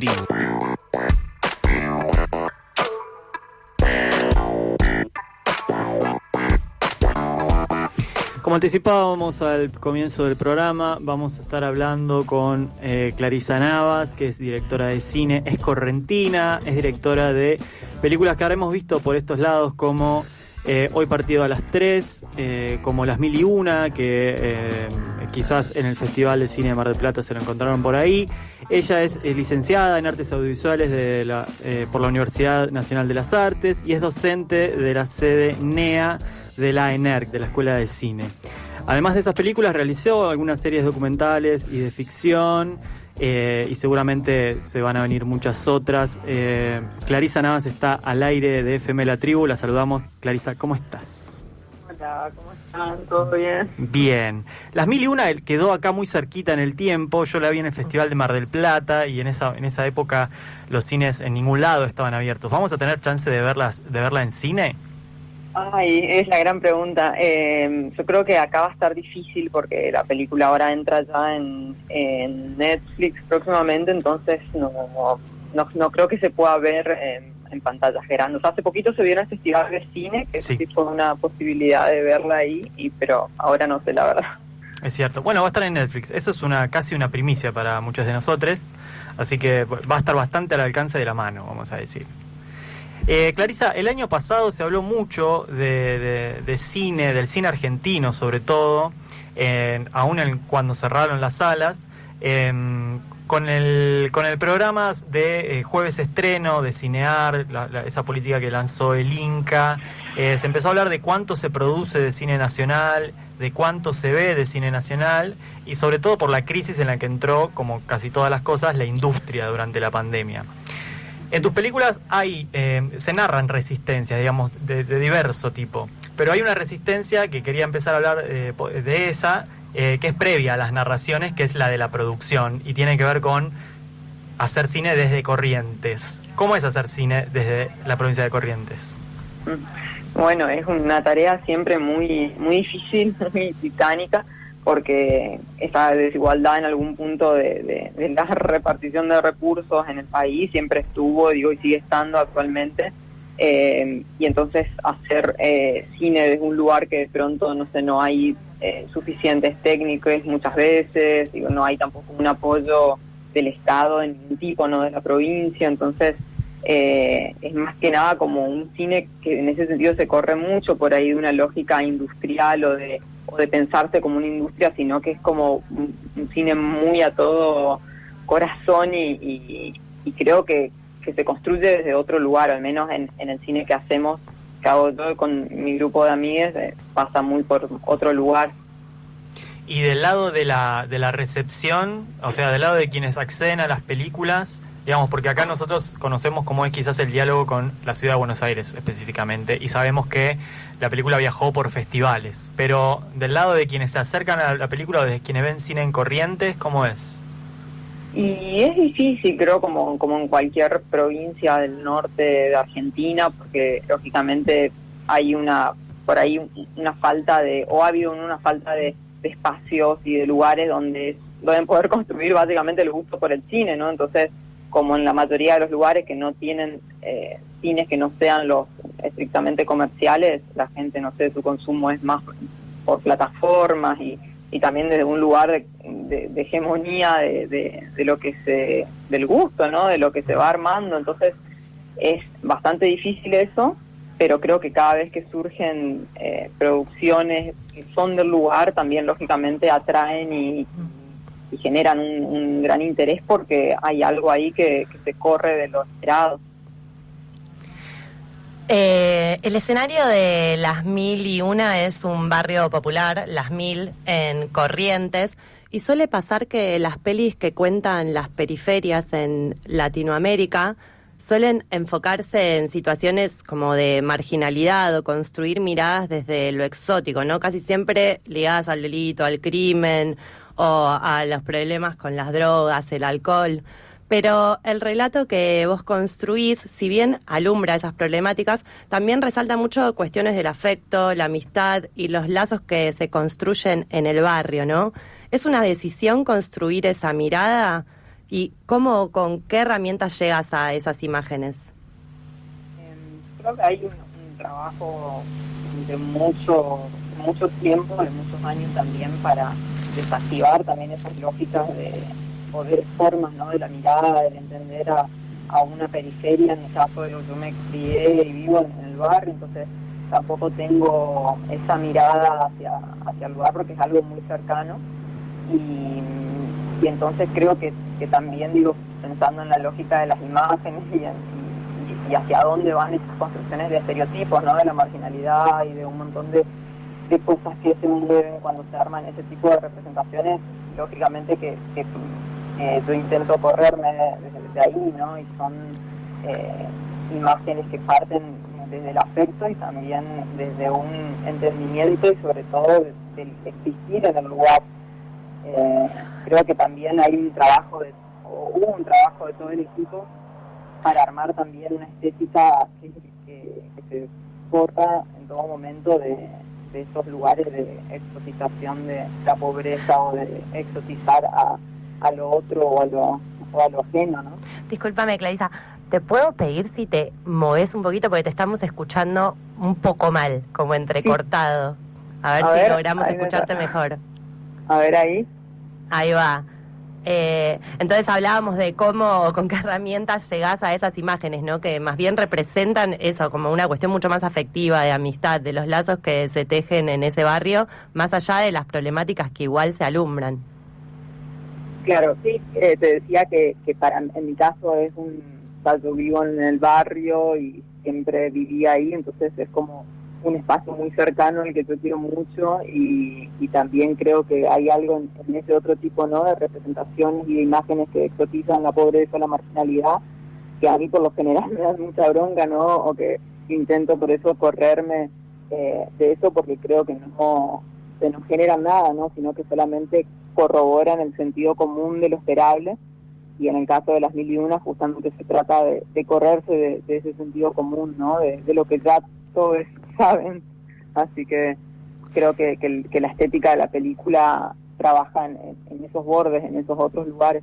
tribu. Como anticipábamos al comienzo del programa, vamos a estar hablando con eh, Clarisa Navas, que es directora de cine, es correntina, es directora de películas que habremos visto por estos lados como eh, Hoy Partido a las 3, eh, como Las Mil y Una, que eh, quizás en el Festival de Cine de Mar del Plata se lo encontraron por ahí. Ella es licenciada en Artes Audiovisuales eh, por la Universidad Nacional de las Artes y es docente de la sede NEA de la ENERC, de la Escuela de Cine. Además de esas películas, realizó algunas series documentales y de ficción. eh, y seguramente se van a venir muchas otras. Eh, Clarisa Navas está al aire de FM La Tribu. La saludamos. Clarisa, ¿cómo estás? Hola, ¿cómo están? ¿Todo bien? Bien. Las Mil y Una quedó acá muy cerquita en el tiempo. Yo la vi en el Festival de Mar del Plata y en esa, en esa época los cines en ningún lado estaban abiertos. ¿Vamos a tener chance de, verlas, de verla en cine? Ay, es la gran pregunta. Eh, yo creo que acá va a estar difícil porque la película ahora entra ya en, en Netflix próximamente, entonces no, no, no creo que se pueda ver en, en pantallas grandes. Hace poquito se vio en el Festival de Cine, que Sí. sí fue una posibilidad de verla ahí, y pero ahora no sé la verdad. Es cierto. Bueno, va a estar en Netflix. Eso es una casi una primicia para muchos de nosotros. Así que va a estar bastante al alcance de la mano, vamos a decir. Eh, Clarisa, el año pasado se habló mucho de, de- de cine, del cine argentino sobre todo, eh, aún en- cuando cerraron las salas, eh, con, el, con el programa de eh, jueves estreno, de Cinear, la- la- esa política que lanzó el Inca, eh, se empezó a hablar de cuánto se produce de cine nacional, de cuánto se ve de cine nacional y sobre todo por la crisis en la que entró, como casi todas las cosas, la industria durante la pandemia. En tus películas hay, eh, se narran resistencias, digamos, de, diverso tipo, pero hay una resistencia que quería empezar a hablar eh, de esa, eh, que es previa a las narraciones, que es la de la producción, y tiene que ver con hacer cine desde Corrientes. ¿Cómo es hacer cine desde la provincia de Corrientes? Bueno, es una tarea siempre muy muy difícil, muy titánica, porque esa desigualdad en algún punto de, la repartición de recursos en el país siempre estuvo, digo, y sigue estando actualmente. Eh, y entonces hacer eh, cine desde un lugar que de pronto, no sé, no hay eh, suficientes técnicos muchas veces, digo, no hay tampoco un apoyo del Estado en ningún tipo, no de la provincia, entonces eh, es más que nada como un cine que en ese sentido se corre mucho por ahí de una lógica industrial o de, o de pensarse como una industria, sino que es como un, cine muy a todo corazón y, creo que, que se construye desde otro lugar, al menos en, en el cine que hacemos, que hago yo con mi grupo de amigues, eh, pasa muy por otro lugar. Y del lado de la, de la recepción, o sea, del lado de quienes acceden a las películas, digamos, porque acá nosotros conocemos cómo es quizás el diálogo con la ciudad de Buenos Aires específicamente, y sabemos que la película viajó por festivales, pero del lado de quienes se acercan a la película o de quienes ven cine en Corrientes, ¿cómo es? Y es difícil, creo, como, como en cualquier provincia del norte de Argentina, porque lógicamente hay una, por ahí un- una falta de, o ha habido una falta de, espacios y de lugares donde deben poder construir básicamente el gusto por el cine, ¿no? Entonces, como en la mayoría de los lugares que no tienen eh, cines que no sean los estrictamente comerciales, la gente, no sé, su consumo es más por plataformas y, y también desde un lugar de, hegemonía de, lo que se del gusto no de lo que se va armando. Entonces es bastante difícil eso pero creo que cada vez que surgen eh, producciones que son del lugar también lógicamente atraen y, y generan un, un gran interés porque hay algo ahí que, que se corre de lo esperado Eh, el escenario de Las Mil y Una es un barrio popular, Las Mil, en Corrientes, y suele pasar que las pelis que cuentan las periferias en Latinoamérica suelen enfocarse en situaciones como de marginalidad o construir miradas desde lo exótico, ¿no? Casi siempre ligadas al delito, al crimen o a los problemas con las drogas, el alcohol. Pero el relato que vos construís, si bien alumbra esas problemáticas, también resalta mucho cuestiones del afecto, la amistad y los lazos que se construyen en el barrio, ¿no? ¿Es una decisión construir esa mirada? ¿Y cómo, con qué herramientas llegas a esas imágenes? Em, creo que hay un, trabajo de mucho, mucho tiempo, de muchos años también para desactivar también esas lógicas de poder formas ¿no? de la mirada, del entender a, a una periferia, en el caso de lo que yo me crié y vivo en el barrio, entonces tampoco tengo esa mirada hacia, hacia el lugar porque es algo muy cercano y, entonces creo que, también digo pensando en la lógica de las imágenes y, y, hacia dónde van esas construcciones de estereotipos, ¿no? de la marginalidad y de un montón de, cosas que se mueven cuando se arman ese tipo de representaciones, lógicamente que, yo intento correrme desde, ahí, ¿no? Y son eh, imágenes que parten desde el afecto y también desde un entendimiento y sobre todo del existir en el lugar. Eh, creo que también hay un trabajo, de, o hubo un trabajo de todo el equipo para armar también una estética que, se corta en todo momento de, esos lugares de exotización de la pobreza o de exotizar a, a lo otro o a lo, o a lo ajeno. ¿no? Discúlpame, Clarisa, ¿Te puedo pedir si te moves un poquito? Porque te estamos escuchando un poco mal, como entrecortado. A ver si logramos escucharte mejor. A ver ahí. Ahí va. Eh, entonces hablábamos de cómo, con qué herramientas llegás a esas imágenes, ¿no? Que más bien representan eso, como una cuestión mucho más afectiva, de amistad, de los lazos que se tejen en ese barrio, más allá de las problemáticas que igual se alumbran. Claro, sí, eh, te decía que, que para en mi caso es un yo vivo en el barrio y siempre vivía ahí, entonces es como un espacio muy cercano el que yo quiero mucho y, también creo que hay algo en, ese otro tipo ¿no? de representaciones y de imágenes que exotizan la pobreza, la marginalidad, que a mí por lo general me dan mucha bronca, ¿no? O que intento por eso correrme eh, de eso porque creo que no se nos generan nada, ¿no? Sino que solamente corroboran el sentido común de lo esperable y en el caso de las mil y una justamente se trata de, correrse de, ese sentido común, ¿no? De, lo que ya todos saben. Así que creo que, la estética de la película trabaja en, esos bordes, en esos otros lugares.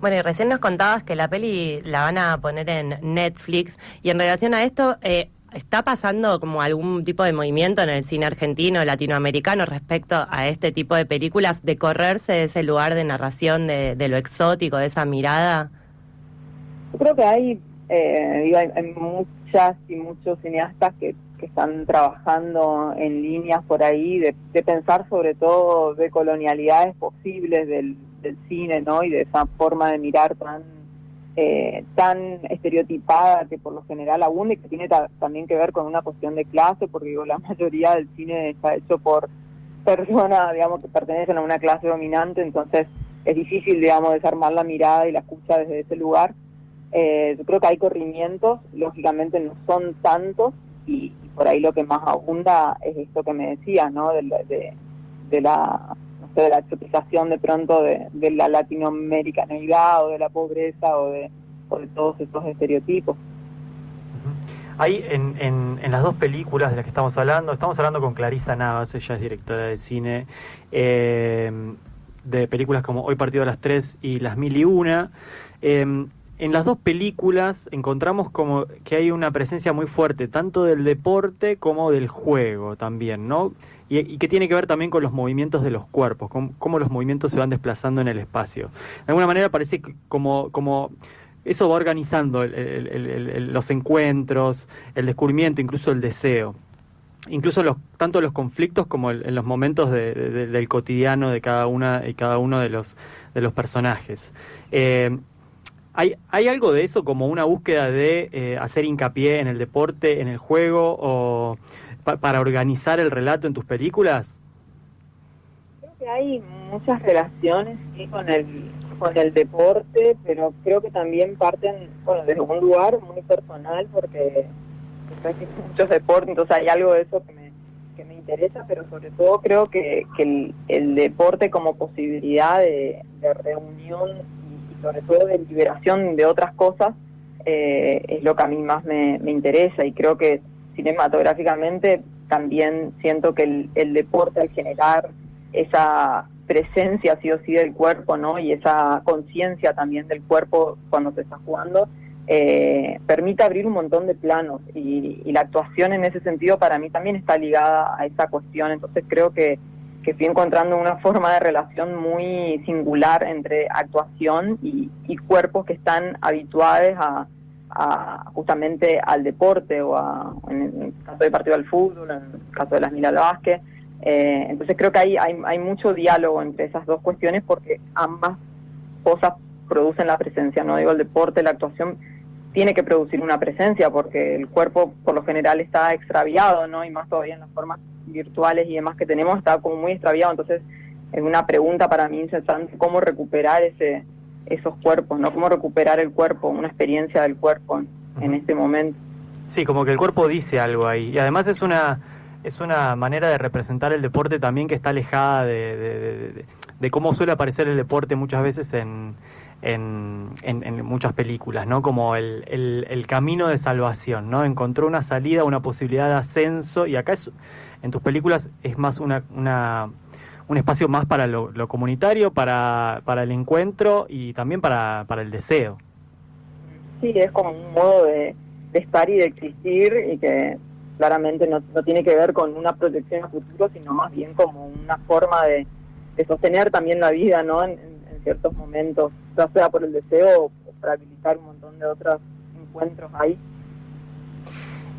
Bueno, y recién nos contabas que la peli la van a poner en Netflix y en relación a esto, eh, ¿Está pasando como algún tipo de movimiento en el cine argentino, latinoamericano respecto a este tipo de películas, de correrse de ese lugar de narración, de, lo exótico, de esa mirada? Yo creo que hay, eh, hay, muchas y muchos cineastas que, están trabajando en líneas por ahí de, pensar sobre todo de colonialidades posibles del, del cine, ¿no? Y de esa forma de mirar tan eh, tan estereotipada que por lo general abunde, que tiene también que ver con una cuestión de clase, porque digo, la mayoría del cine está hecho por personas, digamos, que pertenecen a una clase dominante, entonces es difícil, digamos, desarmar la mirada y la escucha desde ese lugar. Eh, yo creo que hay corrimientos, lógicamente no son tantos, y, por ahí lo que más abunda es esto que me decías, ¿no? de, de la de la exotización de pronto de, la latinoamericanidad o de la pobreza o de, todos estos estereotipos. Hay en, en, las dos películas de las que estamos hablando, estamos hablando con Clarisa Navas, ella es directora de cine, eh, de películas como Hoy Partido a las Tres y Las Mil y Una. Eh, en las dos películas encontramos como que hay una presencia muy fuerte, tanto del deporte como del juego también, ¿no? Y, que tiene que ver también con los movimientos de los cuerpos, cómo los movimientos se van desplazando en el espacio. De alguna manera parece como, como eso va organizando los encuentros, el descubrimiento, incluso el deseo. Incluso los, tanto los conflictos como en los momentos del cotidiano de cada una y cada uno de los, de los personajes. Eh, ¿hay, ¿Hay algo de eso como una búsqueda de eh, hacer hincapié en el deporte, en el juego o, para organizar el relato en tus películas? Creo que hay muchas relaciones con el con el deporte, pero creo que también parten bueno, desde un lugar muy personal porque muchos deportes, entonces hay algo de eso que me, que me interesa, pero sobre todo creo que, que el, deporte como posibilidad de, reunión y, sobre todo de liberación de otras cosas eh, es lo que a mí más me, me interesa y creo que cinematográficamente también siento que el, deporte al generar esa presencia sí o sí del cuerpo, ¿no? Y esa conciencia también del cuerpo cuando se está jugando, eh, permite abrir un montón de planos y, la actuación en ese sentido para mí también está ligada a esa cuestión, entonces creo que, que estoy encontrando una forma de relación muy singular entre actuación y, cuerpos que están habituados a, justamente al deporte o a, en el caso del partido del fútbol, en el caso de las Mila Vázquez. Eh, entonces creo que hay, hay, hay mucho diálogo entre esas dos cuestiones porque ambas cosas producen la presencia, no digo el deporte, la actuación tiene que producir una presencia porque el cuerpo por lo general está extraviado, ¿no? Y más todavía en las formas virtuales y demás que tenemos está como muy extraviado, entonces es una pregunta para mí incesante cómo recuperar ese esos cuerpos, ¿no? Cómo recuperar el cuerpo, una experiencia del cuerpo en, este momento. Sí, como que el cuerpo dice algo ahí y además es una es una manera de representar el deporte también que está alejada de cómo suele aparecer el deporte muchas veces en, en, en, muchas películas, ¿no? Como el, el, camino de salvación, ¿no? Encontró una salida, una posibilidad de ascenso y acá es, en tus películas es más una, una un espacio más para lo, comunitario, para, para el encuentro y también para, para el deseo. Sí, es como un modo de, estar y de existir y que claramente no, no, tiene que ver con una protección a futuro, sino más bien como una forma de, de sostener también la vida, ¿no? En, en ciertos momentos ya sea por el deseo o para habilitar un montón de otros encuentros ahí.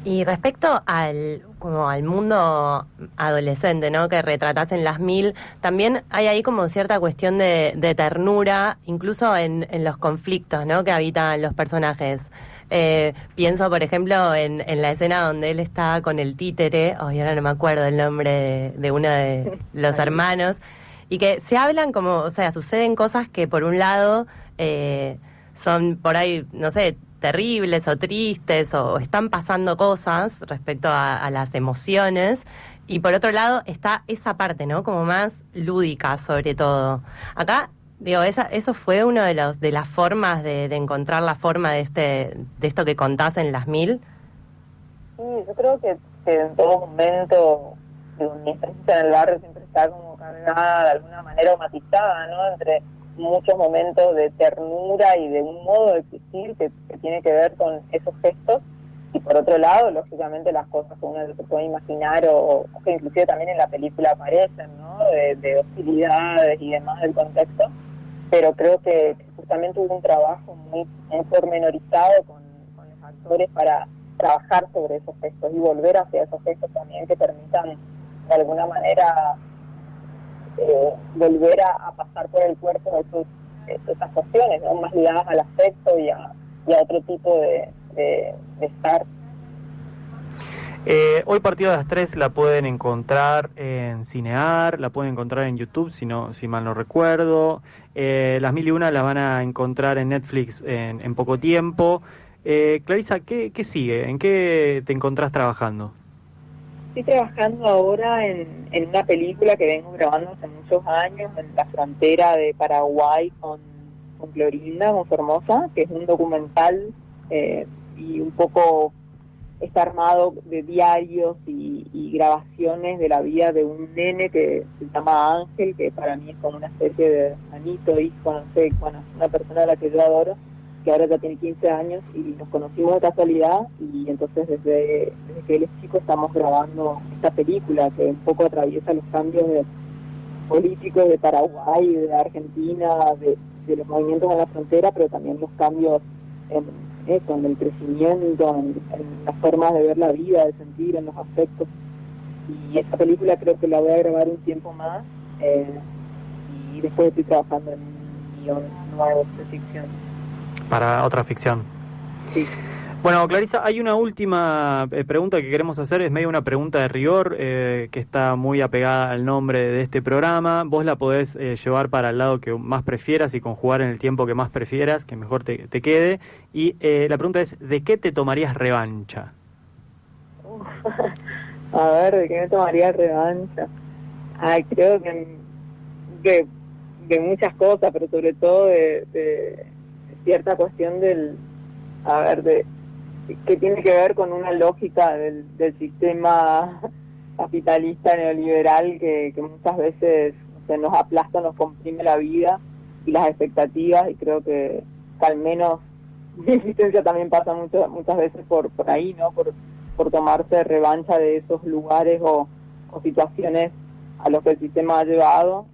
Y respecto al, como al mundo adolescente, ¿no? Que retratas en las mil, también hay ahí como cierta cuestión de, ternura, incluso en, los conflictos, ¿no? Que habitan los personajes. Eh, pienso, por ejemplo, en, en, la escena donde él está con el títere, hoy ahora no me acuerdo el nombre de, de uno de los hermanos, y que se hablan como, o sea, suceden cosas que por un lado eh, son por ahí, no sé, terribles o tristes o están pasando cosas respecto a, las emociones y por otro lado está esa parte, ¿no? Como más lúdica sobre todo. Acá digo, esa, eso fue una de los de las formas de, encontrar la forma de este de esto que contás en las mil. Sí, yo creo que, en todo momento mi experiencia en el barrio siempre está como cargada de alguna manera o matizada, ¿no? Entre muchos momentos de ternura y de un modo de existir que, tiene que ver con esos gestos y por otro lado, lógicamente, las cosas que uno se puede imaginar o, que inclusive también en la película aparecen, ¿no? De, hostilidades y demás del contexto, pero creo que justamente hubo un trabajo muy, muy pormenorizado con, con los actores para trabajar sobre esos gestos y volver hacia esos gestos también que permitan de alguna manera eh, volver a, pasar por el cuerpo esos, esas cuestiones, más ligadas al afecto y a, otro tipo de, estar. Eh, hoy partido de las 3 la pueden encontrar en Cinear, la pueden encontrar en YouTube, si, no, si mal no recuerdo. Eh, las mil y una las van a encontrar en Netflix en, poco tiempo. Eh, Clarisa, ¿qué, ¿qué sigue? ¿En qué te encontrás trabajando? Estoy trabajando ahora en, una película que vengo grabando hace muchos años en la frontera de Paraguay con, con Clorinda, con Formosa, que es un documental eh, y un poco está armado de diarios y, grabaciones de la vida de un nene que se llama Ángel, que para mí es como una especie de manito, hijo, no sé, bueno, una persona a la que yo adoro que ahora ya tiene 15 años y nos conocimos de casualidad y entonces desde, que él es chico estamos grabando esta película que un poco atraviesa los cambios políticos de Paraguay, de Argentina, de, los movimientos en la frontera, pero también los cambios en eso, en el crecimiento, en, las formas de ver la vida, de sentir, en los aspectos. Y esta película creo que la voy a grabar un tiempo más eh, y después estoy trabajando en un guion nuevo de ficción para otra ficción. Sí. Bueno, Clarisa, hay una última eh, pregunta que queremos hacer, es medio una pregunta de rigor eh, que está muy apegada al nombre de este programa. Vos la podés eh, llevar para el lado que más prefieras y conjugar en el tiempo que más prefieras, que mejor te, quede. Y la pregunta es, ¿de qué te tomarías revancha? a ver, ¿de qué me tomaría revancha? Ay, creo que, que, muchas cosas, pero sobre todo de cierta cuestión del, a ver, de que tiene que ver con una lógica del, sistema capitalista neoliberal que, muchas veces sé, nos aplasta, nos comprime la vida y las expectativas y creo que, al menos mi existencia también pasa mucho, muchas veces por, por ahí, ¿no? Por, por tomarse revancha de esos lugares o, situaciones a los que el sistema ha llevado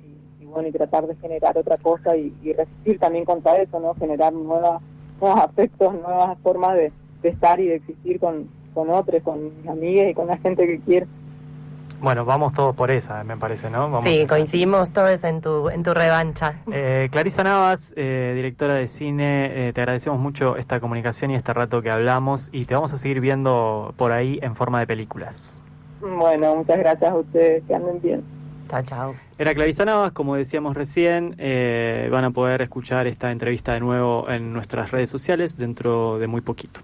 bueno, y tratar de generar otra cosa y, resistir también contra eso, ¿no? Generar nuevas, nuevos aspectos, nuevas formas de, estar y de existir con, con otros, con mis amigas y con la gente que quiero. Bueno, vamos todos por esa, me parece, ¿no? sí, coincidimos todos en tu, en tu revancha. Eh, Clarisa Navas, eh, directora de cine, eh, te agradecemos mucho esta comunicación y este rato que hablamos y te vamos a seguir viendo por ahí en forma de películas. Bueno, muchas gracias a ustedes, que anden bien. Chao, chao. Era Clarisa Navas, como decíamos recién, van a poder escuchar esta entrevista de nuevo en nuestras redes sociales dentro de muy poquito.